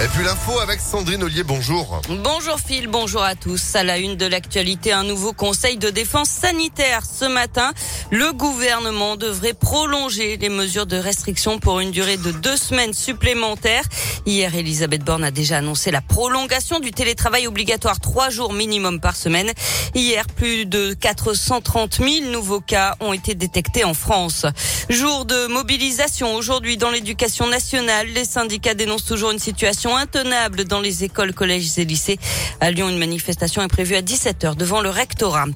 Et puis l'info avec Sandrine Ollier, bonjour. Bonjour Phil, bonjour à tous. À la une de l'actualité, un nouveau conseil de défense sanitaire ce matin. Le gouvernement devrait prolonger les mesures de restriction pour une durée de deux semaines supplémentaires. Hier, Elisabeth Borne a déjà annoncé la prolongation du télétravail obligatoire trois jours minimum par semaine. Hier, plus de 430 000 nouveaux cas ont été détectés en France. Jour de mobilisation aujourd'hui dans l'éducation nationale. Les syndicats dénoncent toujours une situation intenable dans les écoles, collèges et lycées. À Lyon, une manifestation est prévue à 17h devant le rectorat.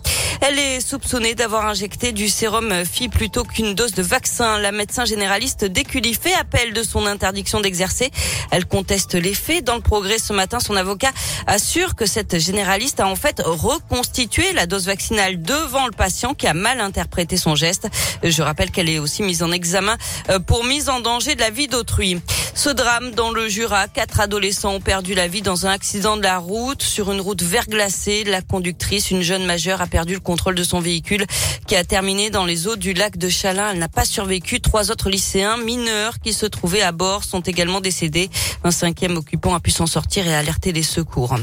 Elle est soupçonnée d'avoir injecté du sérum FI plutôt qu'une dose de vaccin. La médecin généraliste d'Écully fait appel de son interdiction d'exercer. Elle conteste les faits. Dans le progrès ce matin, son avocat assure que cette généraliste a en fait reconstitué la dose vaccinale devant le patient qui a mal interprété son geste. Je rappelle qu'elle est aussi mise en examen euh, pour mise en danger de la vie d'autrui. Ce drame dans le Jura, quatre adolescents ont perdu la vie dans un accident de la route sur une route verglacée. La conductrice, une jeune majeure, a perdu le contrôle de son véhicule qui a terminé dans les eaux du lac de Chalin. Elle n'a pas survécu. Trois autres lycéens mineurs qui se trouvaient à bord sont également décédés. Un cinquième occupant a pu s'en sortir et alerter les secours.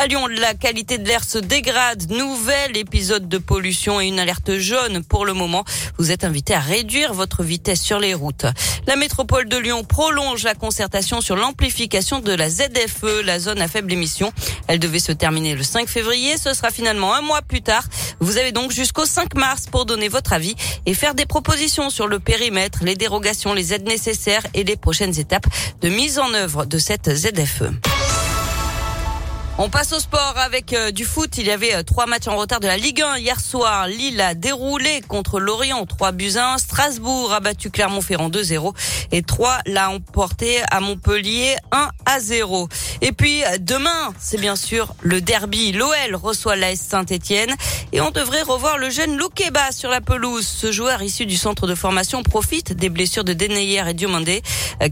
À Lyon, la qualité de l'air se dégrade. Nouvel épisode de pollution et une alerte jaune pour le moment. Vous êtes invité à réduire votre vitesse sur les routes. La métropole de Lyon prolonge la concertation sur l'amplification de la ZFE, la zone à faible émission. Elle devait se terminer le 5 février. Ce sera finalement un mois plus tard. Vous avez donc jusqu'au 5 mars pour donner votre avis et faire des propositions sur le périmètre, les dérogations, les aides nécessaires et les prochaines étapes de mise en œuvre de cette ZFE. On passe au sport avec euh, du foot. Il y avait euh, trois matchs en retard de la Ligue 1 hier soir. Lille a déroulé contre Lorient 3 buts 1. Strasbourg a battu Clermont-Ferrand 2-0 et 3 l'a emporté à Montpellier 1 à 0. Et puis euh, demain, c'est bien sûr le derby. L'OL reçoit l'AS Saint-Etienne et on devrait revoir le jeune Loukeba sur la pelouse. Ce joueur issu du centre de formation profite des blessures de Deneyer et Diomandé.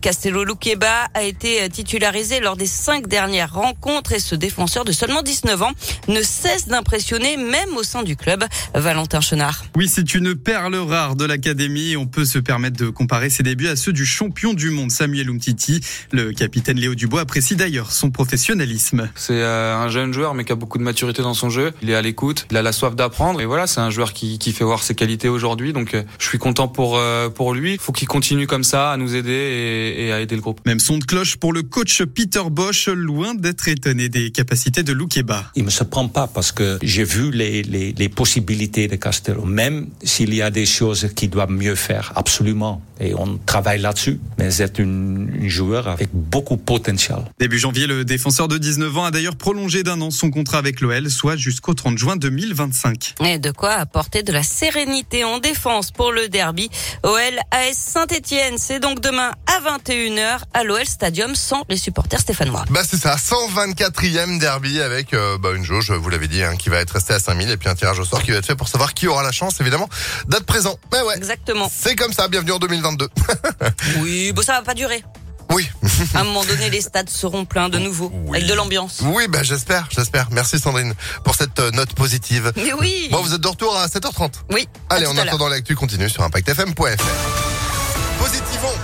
Castello Loukeba a été titularisé lors des cinq dernières rencontres et se défend défenseur de seulement 19 ans ne cesse d'impressionner même au sein du club. Valentin Chenard. Oui, c'est une perle rare de l'académie. On peut se permettre de comparer ses débuts à ceux du champion du monde Samuel Umtiti. Le capitaine Léo Dubois apprécie d'ailleurs son professionnalisme. C'est euh, un jeune joueur mais qui a beaucoup de maturité dans son jeu. Il est à l'écoute, il a la soif d'apprendre et voilà, c'est un joueur qui, qui fait voir ses qualités aujourd'hui. Donc euh, je suis content pour euh, pour lui. Il faut qu'il continue comme ça à nous aider et, et, à aider le groupe. Même son de cloche pour le coach Peter Bosch, loin d'être étonné des capacités de Loukeba. Il me surprend pas parce que j'ai vu les, les, les, possibilités de Castello, même s'il y a des choses qu'il doit mieux faire, absolument. Et on travaille là-dessus. Mais c'est une, une joueur avec beaucoup de potentiel. Début janvier, le défenseur de 19 ans a d'ailleurs prolongé d'un an son contrat avec l'OL, soit jusqu'au 30 juin 2025. Et de quoi apporter de la sérénité en défense pour le derby. OL AS Saint-Etienne, c'est donc demain à 21h à l'OL Stadium sans les supporters stéphanois. Bah c'est ça, 124e derby avec euh, bah, une jauge, vous l'avez dit, hein, qui va être restée à 5000 et puis un tirage au sort qui va être fait pour savoir qui aura la chance, évidemment, d'être présent. Mais ouais. Exactement. C'est comme ça, bienvenue en 2022. oui, bon ça va pas durer. Oui. à un moment donné, les stades seront pleins de nouveau, oui. avec de l'ambiance. Oui, bah j'espère, j'espère. Merci Sandrine pour cette euh, note positive. Mais oui. Bon, vous êtes de retour à 7h30. Oui. Allez, en attendant l'actu continue sur ImpactFM.fr. Positivons